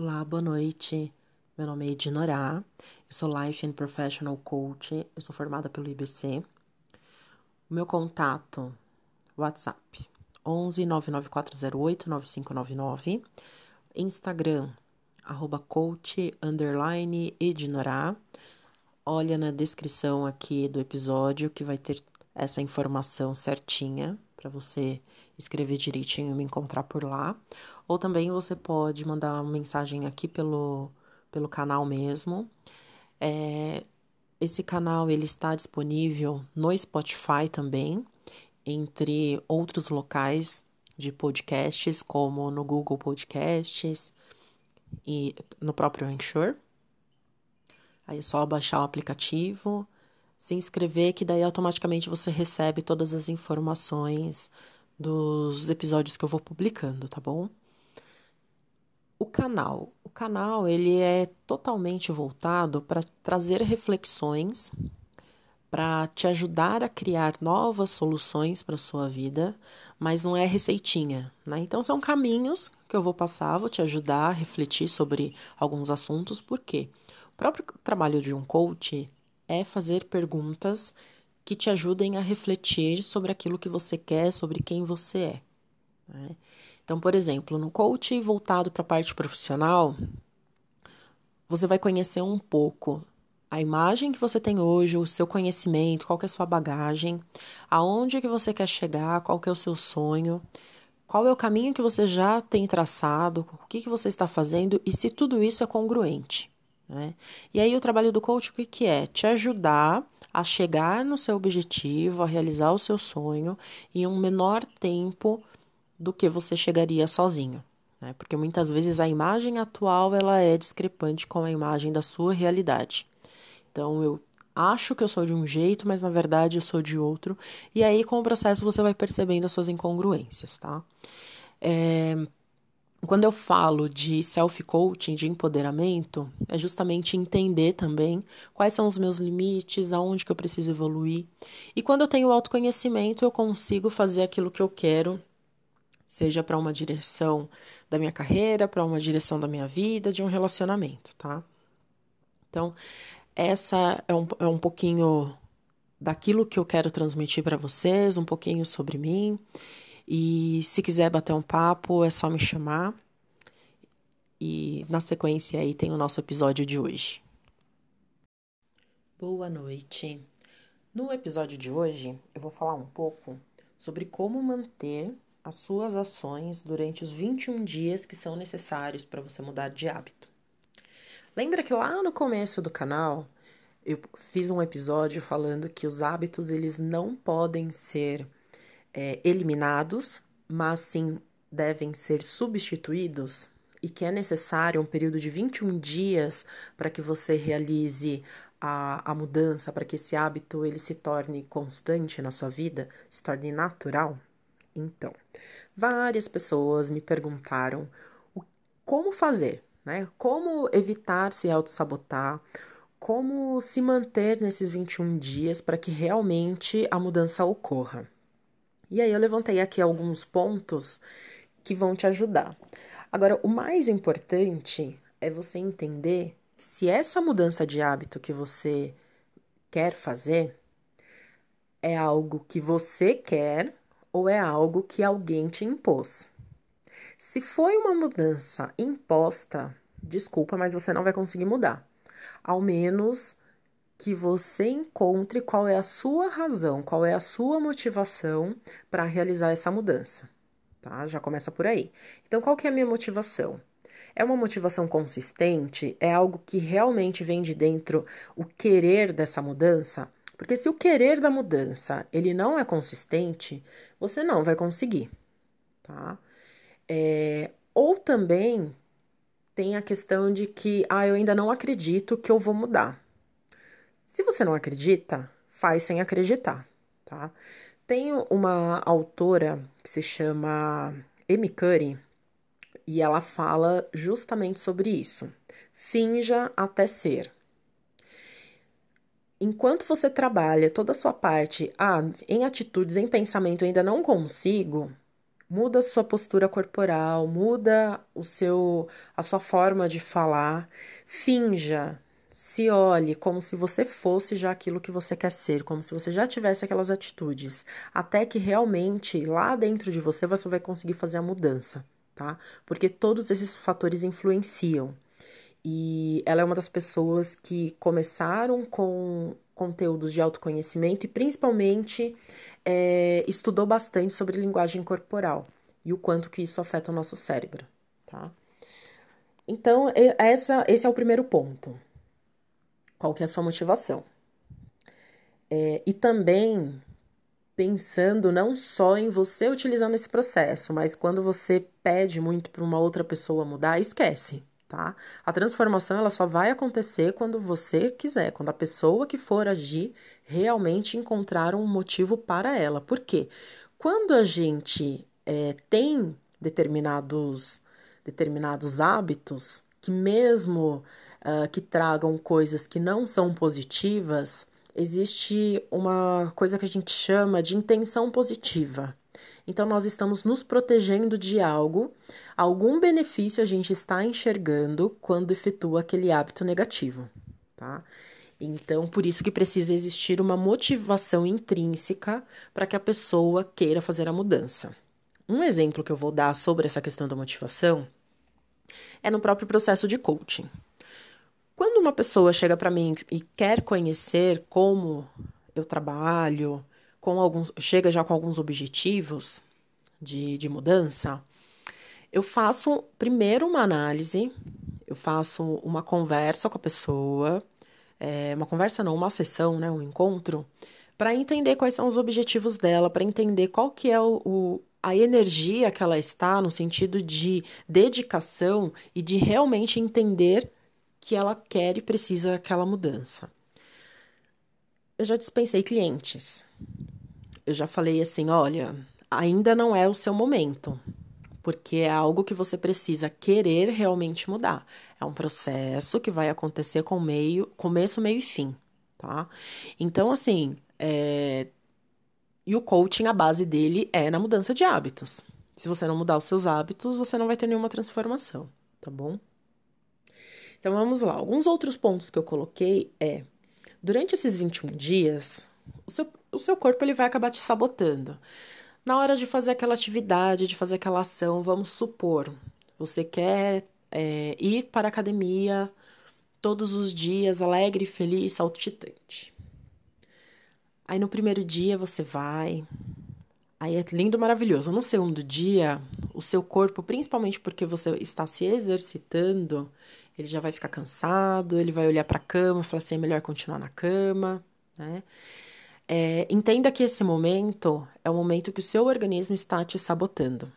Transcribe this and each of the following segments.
Olá, boa noite. Meu nome é Edinorá, eu sou Life and Professional Coach, eu sou formada pelo IBC. O meu contato, WhatsApp, 11 99408 9599. Instagram, arroba coach. Olha na descrição aqui do episódio que vai ter essa informação certinha para você escrever direitinho e me encontrar por lá. Ou também você pode mandar uma mensagem aqui pelo, pelo canal mesmo. É, esse canal ele está disponível no Spotify também, entre outros locais de podcasts, como no Google Podcasts e no próprio Anchor. Aí é só baixar o aplicativo, se inscrever, que daí automaticamente você recebe todas as informações dos episódios que eu vou publicando, tá bom? O canal, o canal ele é totalmente voltado para trazer reflexões, para te ajudar a criar novas soluções para sua vida, mas não é receitinha, né? Então são caminhos que eu vou passar, vou te ajudar a refletir sobre alguns assuntos, porque o próprio trabalho de um coach é fazer perguntas que te ajudem a refletir sobre aquilo que você quer, sobre quem você é. Né? Então, por exemplo, no coach voltado para a parte profissional, você vai conhecer um pouco a imagem que você tem hoje, o seu conhecimento, qual é a sua bagagem, aonde que você quer chegar, qual que é o seu sonho, qual é o caminho que você já tem traçado, o que, que você está fazendo e se tudo isso é congruente. Né? E aí o trabalho do coach o que, que é? Te ajudar a chegar no seu objetivo, a realizar o seu sonho em um menor tempo do que você chegaria sozinho. Né? Porque muitas vezes a imagem atual ela é discrepante com a imagem da sua realidade. Então eu acho que eu sou de um jeito, mas na verdade eu sou de outro. E aí com o processo você vai percebendo as suas incongruências, tá? É, quando eu falo de self-coaching, de empoderamento, é justamente entender também quais são os meus limites, aonde que eu preciso evoluir. E quando eu tenho autoconhecimento, eu consigo fazer aquilo que eu quero, seja para uma direção da minha carreira, para uma direção da minha vida, de um relacionamento, tá? Então, essa é um, é um pouquinho daquilo que eu quero transmitir para vocês, um pouquinho sobre mim. E se quiser bater um papo, é só me chamar. E na sequência aí tem o nosso episódio de hoje. Boa noite. No episódio de hoje, eu vou falar um pouco sobre como manter as suas ações durante os 21 dias que são necessários para você mudar de hábito. Lembra que lá no começo do canal eu fiz um episódio falando que os hábitos eles não podem ser é, eliminados, mas sim devem ser substituídos e que é necessário um período de 21 dias para que você realize a, a mudança, para que esse hábito ele se torne constante na sua vida, se torne natural? Então, várias pessoas me perguntaram o, como fazer, né? Como evitar se auto-sabotar, como se manter nesses 21 dias para que realmente a mudança ocorra. E aí eu levantei aqui alguns pontos que vão te ajudar. Agora, o mais importante é você entender se essa mudança de hábito que você quer fazer é algo que você quer ou é algo que alguém te impôs. Se foi uma mudança imposta, desculpa, mas você não vai conseguir mudar. Ao menos que você encontre qual é a sua razão, qual é a sua motivação para realizar essa mudança, tá? Já começa por aí. Então, qual que é a minha motivação? É uma motivação consistente? É algo que realmente vem de dentro o querer dessa mudança? Porque se o querer da mudança ele não é consistente, você não vai conseguir, tá? É, ou também tem a questão de que, ah, eu ainda não acredito que eu vou mudar. Se você não acredita, faz sem acreditar, tá? Tem uma autora que se chama Amy Curry e ela fala justamente sobre isso. Finja até ser. Enquanto você trabalha toda a sua parte, ah, em atitudes, em pensamento, ainda não consigo, Muda a sua postura corporal, muda o seu a sua forma de falar, finja, se olhe como se você fosse já aquilo que você quer ser, como se você já tivesse aquelas atitudes, até que realmente lá dentro de você você vai conseguir fazer a mudança, tá? Porque todos esses fatores influenciam. E ela é uma das pessoas que começaram com conteúdos de autoconhecimento e principalmente é, estudou bastante sobre linguagem corporal e o quanto que isso afeta o nosso cérebro, tá? Então, essa, esse é o primeiro ponto. Qual que é a sua motivação? É, e também pensando não só em você utilizando esse processo, mas quando você pede muito para uma outra pessoa mudar, esquece, tá? A transformação ela só vai acontecer quando você quiser, quando a pessoa que for agir realmente encontrar um motivo para ela. Por quê? Quando a gente é, tem determinados, determinados hábitos que mesmo uh, que tragam coisas que não são positivas, existe uma coisa que a gente chama de intenção positiva. Então, nós estamos nos protegendo de algo, algum benefício a gente está enxergando quando efetua aquele hábito negativo, tá? Então, por isso que precisa existir uma motivação intrínseca para que a pessoa queira fazer a mudança. Um exemplo que eu vou dar sobre essa questão da motivação é no próprio processo de coaching. Quando uma pessoa chega para mim e quer conhecer como eu trabalho, com alguns, chega já com alguns objetivos de, de mudança, eu faço primeiro uma análise, eu faço uma conversa com a pessoa, é, uma conversa não, uma sessão, né, um encontro, para entender quais são os objetivos dela, para entender qual que é o, o, a energia que ela está no sentido de dedicação e de realmente entender que ela quer e precisa daquela mudança. Eu já dispensei clientes eu já falei assim: olha, ainda não é o seu momento, porque é algo que você precisa querer realmente mudar. É um processo que vai acontecer com meio, começo, meio e fim, tá? Então, assim, é... e o coaching, a base dele é na mudança de hábitos. Se você não mudar os seus hábitos, você não vai ter nenhuma transformação, tá bom? Então vamos lá. Alguns outros pontos que eu coloquei é: durante esses 21 dias, o seu, o seu corpo ele vai acabar te sabotando. Na hora de fazer aquela atividade, de fazer aquela ação, vamos supor, você quer é, ir para a academia todos os dias, alegre, feliz, saltitante. Aí no primeiro dia você vai, aí é lindo, maravilhoso. No segundo dia, o seu corpo, principalmente porque você está se exercitando, ele já vai ficar cansado, ele vai olhar para a cama, falar assim, é melhor continuar na cama, né? É, entenda que esse momento é o momento que o seu organismo está te sabotando.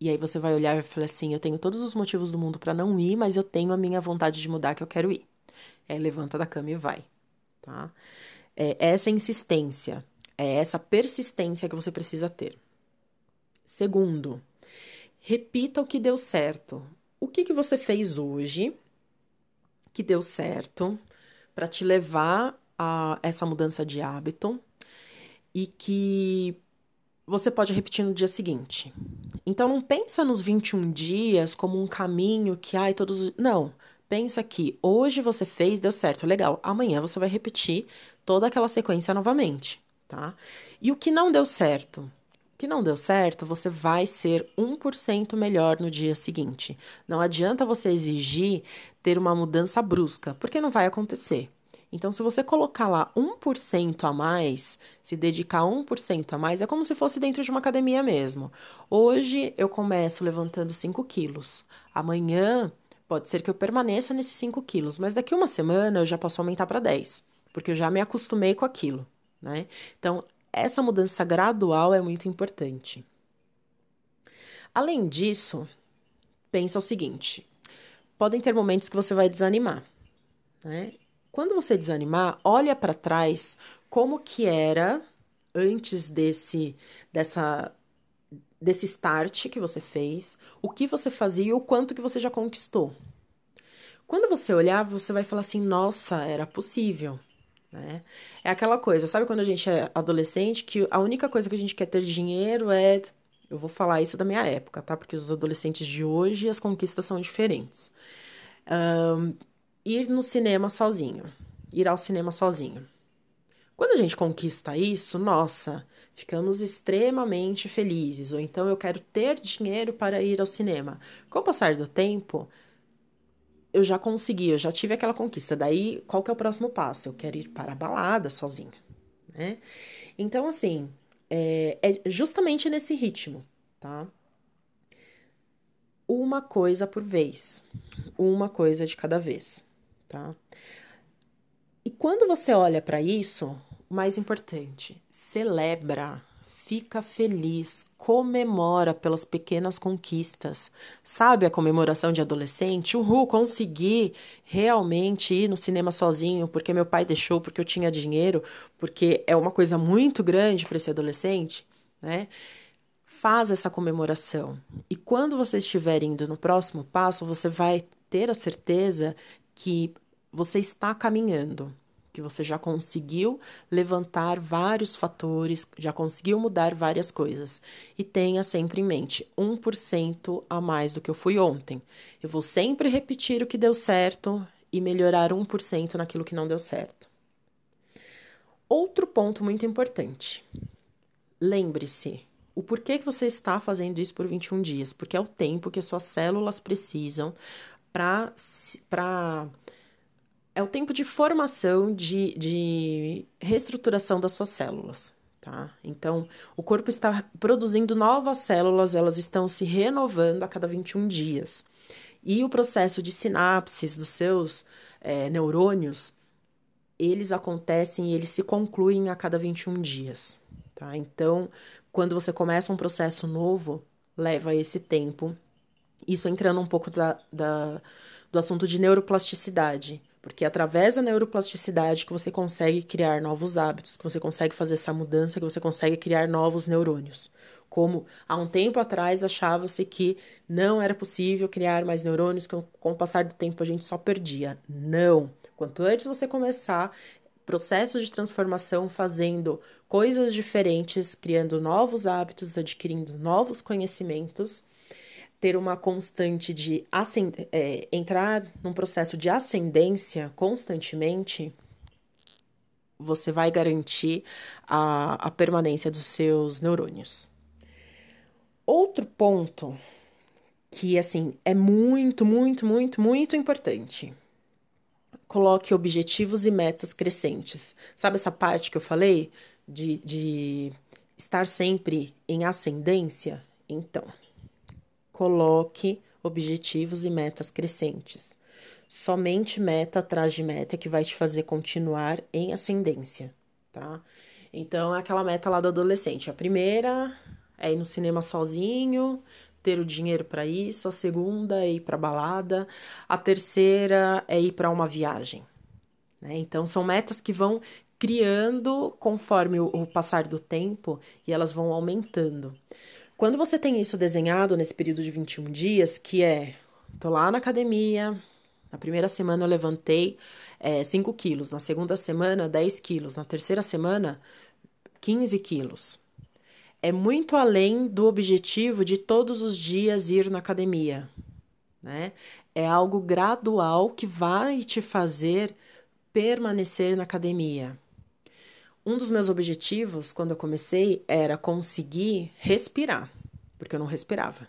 E aí você vai olhar e falar assim: eu tenho todos os motivos do mundo para não ir, mas eu tenho a minha vontade de mudar que eu quero ir. É, levanta da cama e vai, tá? É essa insistência, é essa persistência que você precisa ter. Segundo, repita o que deu certo. O que, que você fez hoje que deu certo para te levar a essa mudança de hábito e que você pode repetir no dia seguinte. Então não pensa nos 21 dias como um caminho que ai todos não, pensa que hoje você fez, deu certo, legal. Amanhã você vai repetir toda aquela sequência novamente, tá? E o que não deu certo? Que não deu certo, você vai ser 1% melhor no dia seguinte. Não adianta você exigir ter uma mudança brusca, porque não vai acontecer. Então, se você colocar lá 1% a mais, se dedicar 1% a mais, é como se fosse dentro de uma academia mesmo. Hoje eu começo levantando 5 quilos. Amanhã pode ser que eu permaneça nesses 5 quilos, mas daqui uma semana eu já posso aumentar para 10, porque eu já me acostumei com aquilo, né? Então, essa mudança gradual é muito importante. Além disso, pensa o seguinte: podem ter momentos que você vai desanimar, né? Quando você desanimar, olha para trás como que era antes desse dessa desse start que você fez, o que você fazia e o quanto que você já conquistou. Quando você olhar, você vai falar assim: "Nossa, era possível". Né? É aquela coisa, sabe quando a gente é adolescente que a única coisa que a gente quer ter dinheiro é Eu vou falar isso da minha época, tá? Porque os adolescentes de hoje as conquistas são diferentes. Um, ir no cinema sozinho. Ir ao cinema sozinho. Quando a gente conquista isso, nossa, ficamos extremamente felizes. Ou então eu quero ter dinheiro para ir ao cinema. Com o passar do tempo, eu já consegui, eu já tive aquela conquista. Daí, qual que é o próximo passo? Eu quero ir para a balada sozinha, né? Então, assim, é, é justamente nesse ritmo, tá? Uma coisa por vez, uma coisa de cada vez, tá? E quando você olha para isso, o mais importante, celebra fica feliz, comemora pelas pequenas conquistas. Sabe a comemoração de adolescente? Uhul, consegui realmente ir no cinema sozinho porque meu pai deixou, porque eu tinha dinheiro, porque é uma coisa muito grande para esse adolescente, né? Faz essa comemoração. E quando você estiver indo no próximo passo, você vai ter a certeza que você está caminhando que você já conseguiu levantar vários fatores, já conseguiu mudar várias coisas. E tenha sempre em mente: 1% a mais do que eu fui ontem. Eu vou sempre repetir o que deu certo e melhorar 1% naquilo que não deu certo. Outro ponto muito importante. Lembre-se, o porquê que você está fazendo isso por 21 dias? Porque é o tempo que as suas células precisam para é o tempo de formação, de, de reestruturação das suas células. Tá? Então, o corpo está produzindo novas células, elas estão se renovando a cada 21 dias. E o processo de sinapses dos seus é, neurônios, eles acontecem e eles se concluem a cada 21 dias. Tá? Então, quando você começa um processo novo, leva esse tempo. Isso entrando um pouco da, da do assunto de neuroplasticidade porque é através da neuroplasticidade que você consegue criar novos hábitos, que você consegue fazer essa mudança, que você consegue criar novos neurônios. Como há um tempo atrás achava-se que não era possível criar mais neurônios, que com o passar do tempo a gente só perdia. Não! Quanto antes você começar processos de transformação, fazendo coisas diferentes, criando novos hábitos, adquirindo novos conhecimentos, ter uma constante de é, entrar num processo de ascendência constantemente, você vai garantir a, a permanência dos seus neurônios. Outro ponto que assim é muito, muito, muito, muito importante. Coloque objetivos e metas crescentes. Sabe essa parte que eu falei de, de estar sempre em ascendência? Então, Coloque objetivos e metas crescentes. Somente meta atrás de meta que vai te fazer continuar em ascendência, tá? Então, é aquela meta lá do adolescente. A primeira é ir no cinema sozinho, ter o dinheiro para isso. A segunda é ir para balada. A terceira é ir para uma viagem. Né? Então, são metas que vão criando conforme o passar do tempo e elas vão aumentando. Quando você tem isso desenhado nesse período de 21 dias, que é, tô lá na academia, na primeira semana eu levantei é, 5 quilos, na segunda semana 10 quilos, na terceira semana 15 quilos. É muito além do objetivo de todos os dias ir na academia, né? É algo gradual que vai te fazer permanecer na academia. Um dos meus objetivos, quando eu comecei, era conseguir respirar, porque eu não respirava.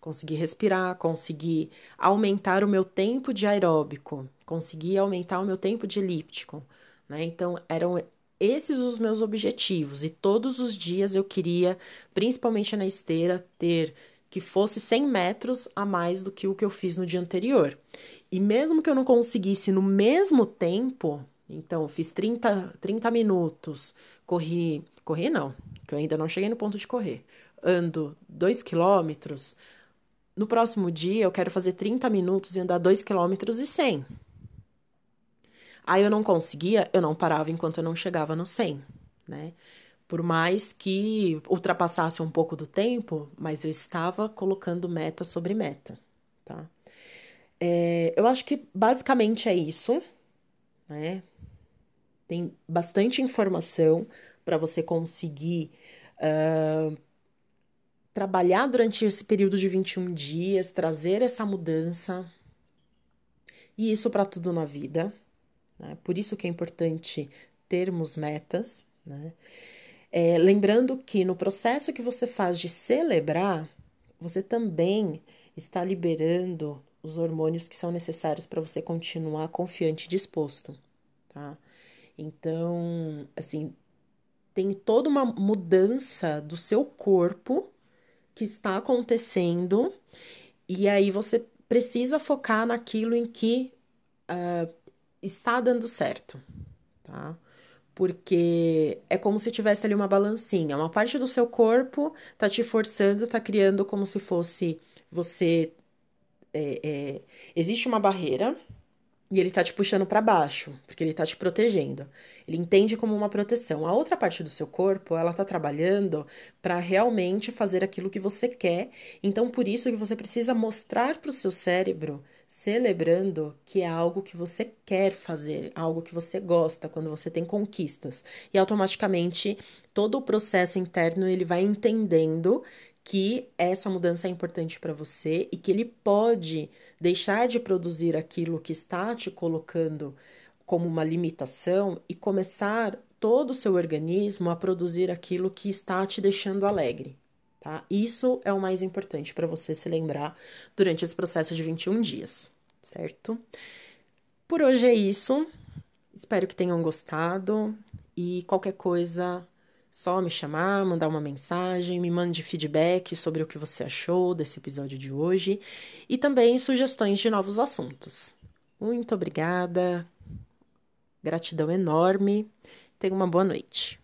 Conseguir respirar, conseguir aumentar o meu tempo de aeróbico, conseguir aumentar o meu tempo de elíptico. Né? Então, eram esses os meus objetivos. E todos os dias eu queria, principalmente na esteira, ter que fosse 100 metros a mais do que o que eu fiz no dia anterior. E mesmo que eu não conseguisse no mesmo tempo, então, fiz 30, 30 minutos, corri. Corri não, que eu ainda não cheguei no ponto de correr. Ando 2 quilômetros. No próximo dia, eu quero fazer 30 minutos e andar 2 quilômetros e 100. Aí eu não conseguia, eu não parava enquanto eu não chegava no 100, né? Por mais que ultrapassasse um pouco do tempo, mas eu estava colocando meta sobre meta, tá? É, eu acho que basicamente é isso, né? Tem bastante informação para você conseguir uh, trabalhar durante esse período de 21 dias, trazer essa mudança. E isso para tudo na vida. Né? Por isso que é importante termos metas. Né? É, lembrando que no processo que você faz de celebrar, você também está liberando os hormônios que são necessários para você continuar confiante e disposto, tá? Então, assim, tem toda uma mudança do seu corpo que está acontecendo, e aí você precisa focar naquilo em que uh, está dando certo, tá? Porque é como se tivesse ali uma balancinha. Uma parte do seu corpo tá te forçando, tá criando como se fosse você. É, é, existe uma barreira e ele tá te puxando para baixo, porque ele tá te protegendo. Ele entende como uma proteção. A outra parte do seu corpo, ela tá trabalhando para realmente fazer aquilo que você quer. Então, por isso que você precisa mostrar para o seu cérebro, celebrando que é algo que você quer fazer, algo que você gosta quando você tem conquistas. E automaticamente todo o processo interno ele vai entendendo que essa mudança é importante para você e que ele pode deixar de produzir aquilo que está te colocando como uma limitação e começar todo o seu organismo a produzir aquilo que está te deixando alegre, tá? Isso é o mais importante para você se lembrar durante esse processo de 21 dias, certo? Por hoje é isso. Espero que tenham gostado e qualquer coisa só me chamar, mandar uma mensagem, me mande feedback sobre o que você achou desse episódio de hoje e também sugestões de novos assuntos. Muito obrigada, gratidão enorme, tenha uma boa noite.